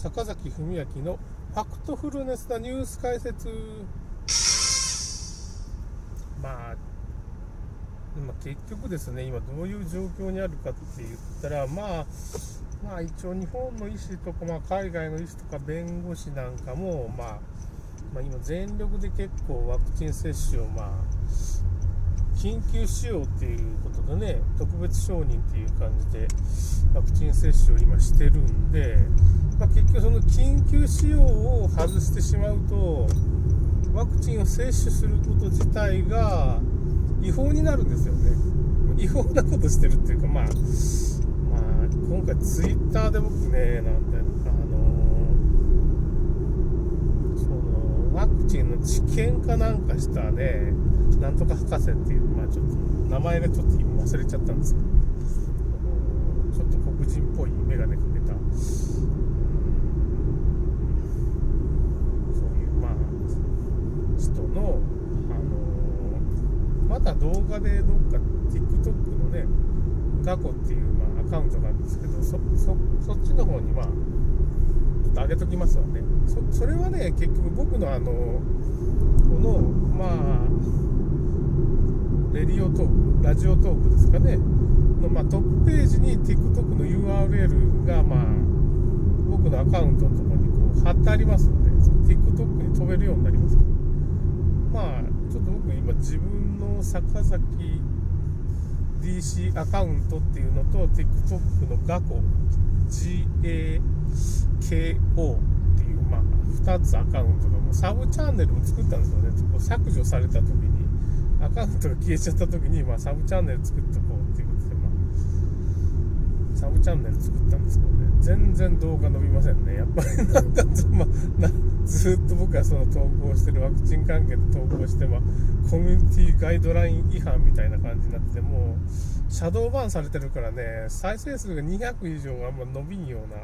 坂崎文明のファクトフルネスなニュース解説。まあま、結局ですね、今どういう状況にあるかって言ったら、まあ、まあ、一応日本の医師とか、まあ、海外の医師とか弁護士なんかも、まあ、まあ、今全力で結構ワクチン接種を、まあ、緊急使用っていうことでね、特別承認っていう感じでワクチン接種を今してるんで、まあ、結局その緊急使用を外してしまうと、ワクチンを接種すること自体が違法になるんですよね。違法なことしてるっていうか、まあ、まあ、今回ツイッターで僕ね、なんで、あのその、ワクチンの治験かなんかしたね、なんとか博士っていう、まあちょっと、名前がちょっと今忘れちゃったんですけど、ちょっと黒人っぽい眼鏡かけた、そういう、まあ、人の、まだ動画でどっか TikTok のね、ガコっていう、まあ、アカウントがあるんですけど、そそっちの方に、まあ、っと上げときますわね。それはね、結局僕のあの、この、まあ、レディオトーク、ラジオトークですかね、の、まあ、トップページに TikTok の URL が、まあ、僕のアカウントのところにこう貼ってありますんでの、TikTok に飛べるようになりますけど。まあ、ちょっと僕今自分の坂崎 DC アカウントっていうのと TikTok のガコ KO っていうまあ2つアカウントがもうサブチャンネルを作ったんですよね。こう削除された時に。アカウントが消えちゃった時に、まあ、サブチャンネル作っとこうっていうことで、まあ、サブチャンネル作ったんですけどね。全然動画伸びませんね。やっぱり。なんか、まあ、ずっと僕はその投稿してるワクチン関係で投稿して、まあ、コミュニティガイドライン違反みたいな感じになっててもうシャドーバンされてるからね再生数が200以上あんま伸びんような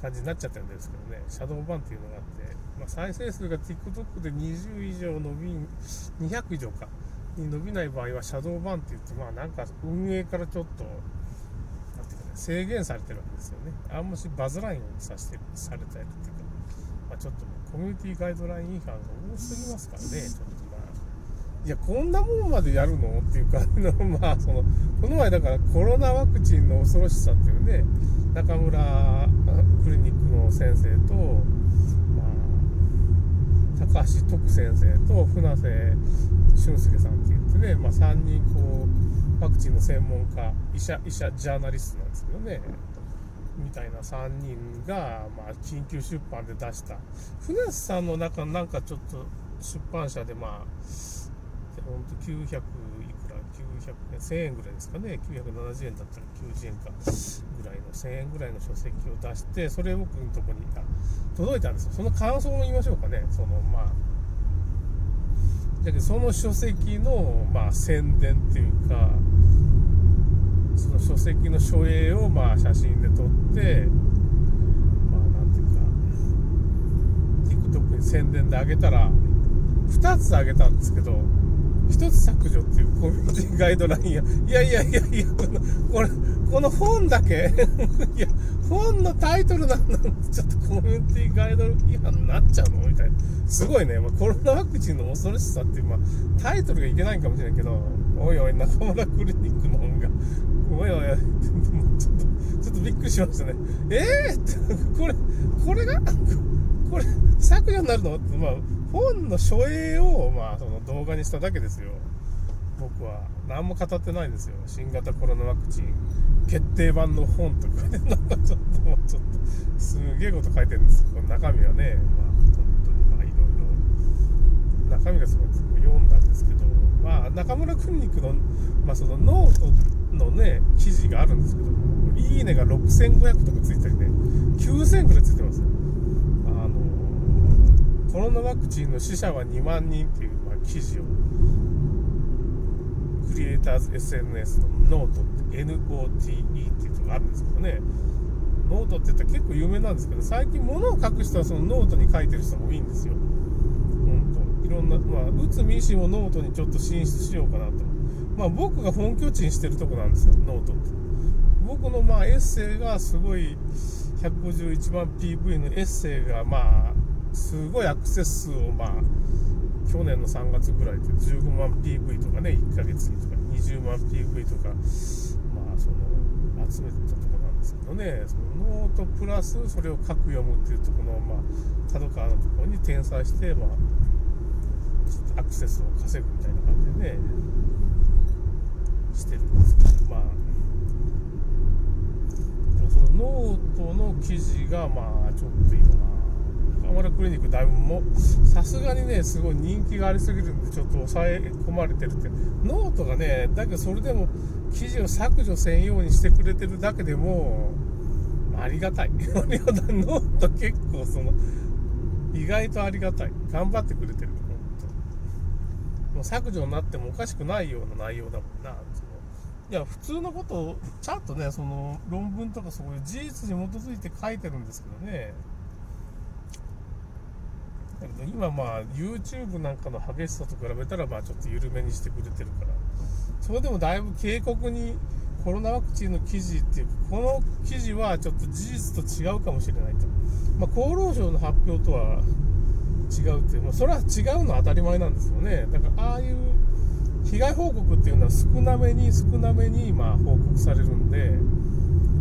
感じになっちゃってるんですけどね。シャドーバンっていうのがあって、まあ、再生数が TikTok で20以上伸び200以上か。に伸びない場合はシャドーバンって言ってまあなんか運営からちょっとなんていうかね制限されてるわけですよね。あんましバズラインをさせてされたりっていうか。まあ、ちょっとコミュニティガイドライン違反が多すぎますからね、ちょっと、いや、こんなもんまでやるの？っていうか、まあ、その、この前だからコロナワクチンの恐ろしさっていうね、中村クリニックの先生と、まあ、高橋徳先生と船瀬俊介さんって言ってね、まあ、3人こう、ワクチンの専門家、医者、医者、ジャーナリストなんですけどね、みたいな3人が、まあ、緊急出版で出した。船津さんの中、なんかちょっと出版社で、まあ、ほんと900いくら、900円、1000円ぐらいですかね、970円だったら90円かぐらいの、1000円ぐらいの書籍を出して、それ僕のとこに届いたんですよ。その感想も言いましょうかね、その、まあ、だけどその書籍の、まあ、宣伝っていうか、その書籍の書影をまあ写真で撮ってまあなんていうか TikTok に宣伝であげたら2つあげたんですけど1つ削除っていうコミュニティガイドラインや。いやいやいやいやこのこれこの本だけ？いや本のタイトルなんだちょっとコミュニティガイド違反になっちゃうの？みたいな。すごいね、まあ、コロナワクチンの恐ろしさっていう、まあ、タイトルがいけないかもしれないけど。おいおい中村クリニックの本が。おいおい、ちょっと、ちょっとびっくりしましたね。ええー、これ、これが、これ、削除になるの？って、まあ、本の書影を、まあ、その動画にしただけですよ。僕は。何も語ってないんですよ。新型コロナワクチン決定版の本とかね、なんかちょっと、ちょっと、すげえこと書いてるんですこの中身はね、まあ、本当に、まあ、いろいろ、中身がすごい読んだんですけど、まあ、中村クリニックの、まあ、そのノートのね、記事があるんですけど、いいねが6500とかついたりね、9000ぐらいついてます。あの、コロナワクチンの死者は2万人っていう、まあ、記事を、クリエイターズ SNS のノートって NOTE っていうのがあるんですけどね、ノートって言ったら結構有名なんですけど、最近物を書く人はそのノートに書いてる人も多いんですよ。本当いろんな、まあ、内海医師もノートにちょっと進出しようかなと。まあ、僕が本拠地にしてるとこなんですよノートって。僕のまあエッセイがすごい151万 PV のエッセイがまあすごいアクセス数をまあ去年の3月ぐらいで15万 PV とかね1ヶ月にとか20万 PV とかまあその集めてたとこなんですけどね。そのノートプラスそれを書く読むっていうところのまあ角川のところに転載してまあアクセスを稼ぐみたいな感じでねしてるんですけどまあそのノートの記事がまあちょっと今中村クリニックだいぶもさすがにねすごい人気がありすぎるんでちょっと抑え込まれてるってノートがねだけどそれでも記事を削除せんようにしてくれてるだけでもありがたいノート結構その意外とありがたい頑張ってくれてるもう削除になってもおかしくないような内容だもんな。いや、普通のことをちゃんとね、その論文とかそういう事実に基づいて書いてるんですけどね。今まあ YouTube なんかの激しさと比べたらまあちょっと緩めにしてくれてるから、それでもだいぶ警告にコロナワクチンの記事っていうこの記事はちょっと事実と違うかもしれないと。まあ、厚労省の発表とは違うっていう、まあ、それは違うのは当たり前なんですよね。だからああいう被害報告っていうのは少なめに少なめにまあ報告されるんで、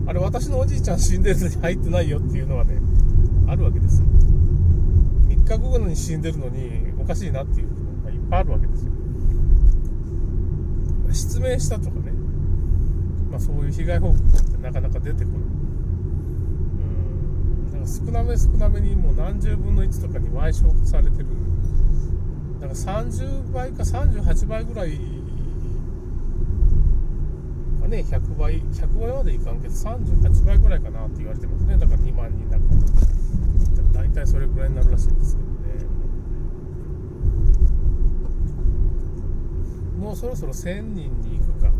あれ私のおじいちゃん死んでるのに入ってないよっていうのはね、あるわけですよ。3日後に死んでるのにおかしいなっていうのがいっぱいあるわけですよ。失明したとかね、まあそういう被害報告ってなかなか出てこない。うん、だから少なめ少なめにもう何十分の1とかに賠償されてる。だから30倍か38倍ぐらいかね、100倍、100倍までいかんけど、38倍ぐらいかなって言われてますね。だから2万人だから。大体それぐらいになるらしいんですけどね。もうそろそろ1000人に行くか。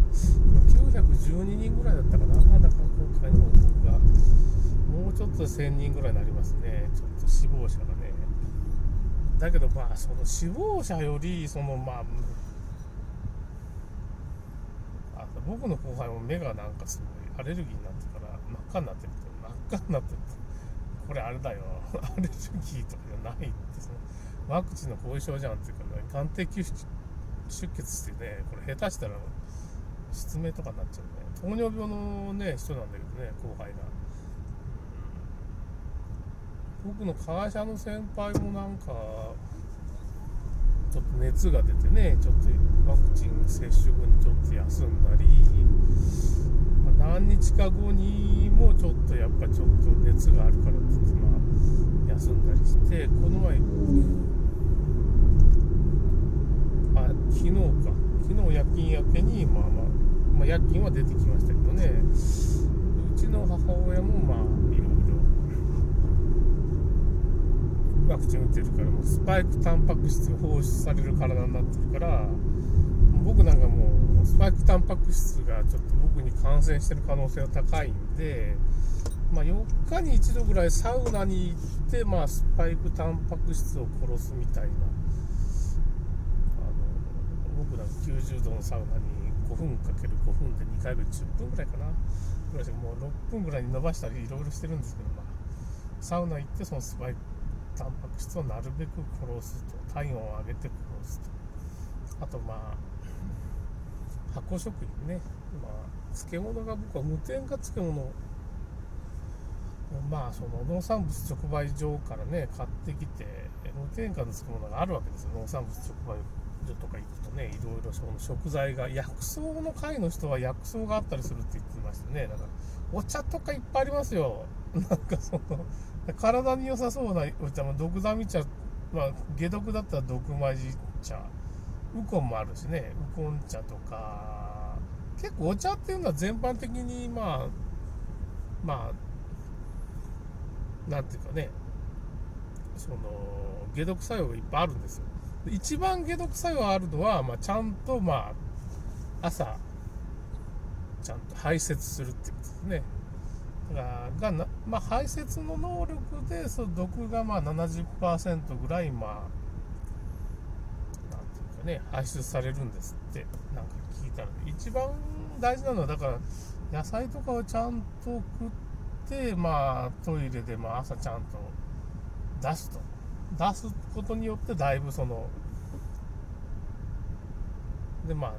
912人ぐらいだったかなま。だから今回の報告が。もうちょっとで1000人ぐらいになりますね。ちょっと死亡者がね。だけどまあその死亡者よりそのまああ僕の後輩も目がなんかすごいアレルギーになってから真っ赤になってると真っ赤になってるとこれあれだよ。アレルギーとかじゃない。ってそのワクチンの後遺症じゃんっていうか、ね、眼底出血してねこれ下手したら失明とかになっちゃうね。糖尿病のね人なんだけどね後輩が。僕の会社の先輩もなんかちょっと熱が出てねちょっとワクチン接種後にちょっと休んだり何日か後にもちょっとやっぱちょっと熱があるからって言ってまあ休んだりしてこの前あ昨日か昨日夜勤明けにまあまあ、まあ、夜勤は出てきましたけどねうちの母親もまあいろいろワクチン打ってるからもうスパイクタンパク質が放出される体になってるから僕なんかもうスパイクタンパク質がちょっと僕に感染してる可能性が高いんで、まあ、4日に1度ぐらいサウナに行って、まあ、スパイクタンパク質を殺すみたいな。あの僕なんか90度のサウナに5分かける5分で2回分10分ぐらいかな。ぐらいでもう6分ぐらいに伸ばしたりいろいろしてるんですけど、まあ、サウナ行ってそのスパイクタンパク質をなるべく殺すと。体温を上げて殺すと。あとまあ発酵食品ね、まあ、漬物が僕は無添加漬物。まあその農産物直売所からね買ってきて無添加の漬物があるわけですよ。農産物直売所とか行くとねいろいろその食材が薬草の会の人は薬草があったりするって言ってましたね。だからお茶とかいっぱいありますよ。なんかその体に良さそうなお茶も毒ダミ茶、まあ、解毒だったら毒まじ茶。ウコンもあるしねウコン茶とか結構お茶っていうのは全般的にまあまあなんていうかねその解毒作用がいっぱいあるんですよ。一番解毒作用あるのは、まあ、ちゃんとまあ朝ちゃんと排泄するっていうことですね。ががな、まあ、排泄の能力でその毒がまあ70%ぐらいまあね排出されるんですってなんか聞いたら一番大事なのはだから野菜とかをちゃんと食って、まあ、トイレでも朝ちゃんと出すと。出すことによってだいぶその、で、まあ、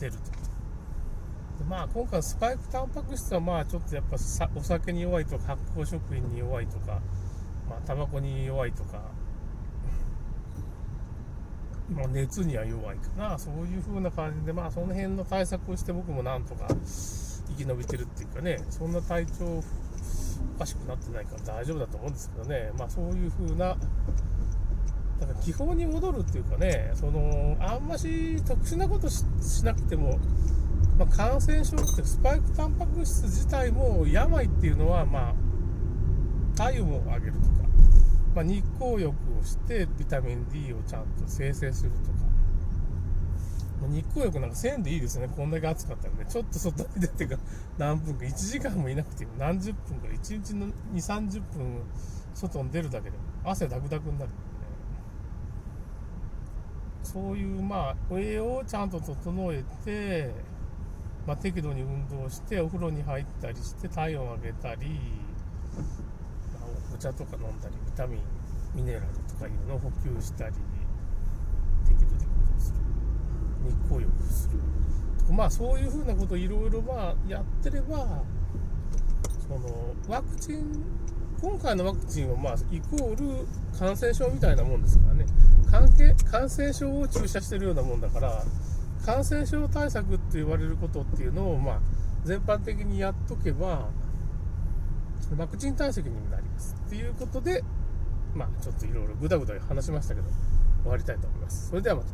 出ると。でまあ、今回スパイクタンパク質はまあちょっとやっぱさお酒に弱いとか発酵食品に弱いとか、まあ、タバコに弱いとか、まあ、熱には弱いかな。そういう風な感じでまあその辺の対策をして僕もなんとか生き延びてるっていうかねそんな体調おかしくなってないから大丈夫だと思うんですけどね。まあそういう風なだから基本に戻るっていうかねそのあんまし特殊なことしなくてもまあ、感染症ってスパイクタンパク質自体も病っていうのは、まあ、体温を上げるとか、まあ、日光浴をしてビタミン D をちゃんと生成するとか、まあ、日光浴なんか1000でいいですね。こんだけ暑かったらね。ちょっと外に出てか何分か1時間もいなくても何十分か1日の2 3 0分外に出るだけで汗ダクダクになる。ねそういうまあ栄養をちゃんと整えてまあ、適度に運動してお風呂に入ったりして体温を上げたり、茶とか飲んだりビタミンミネラルとかいうのを補給したり適度に運動する。日光浴する。まあそういうふうなことをいろいろまあやってればそのワクチン今回のワクチンはまあイコール感染症みたいなもんですからね。関係感染症を注射してるようなもんだから感染症対策って言われることっていうのを、まあ、全般的にやっとけば、ワクチン対策にもなります。っていうことで、まあ、ちょっといろいろぐだぐだ話しましたけど、終わりたいと思います。それではまた。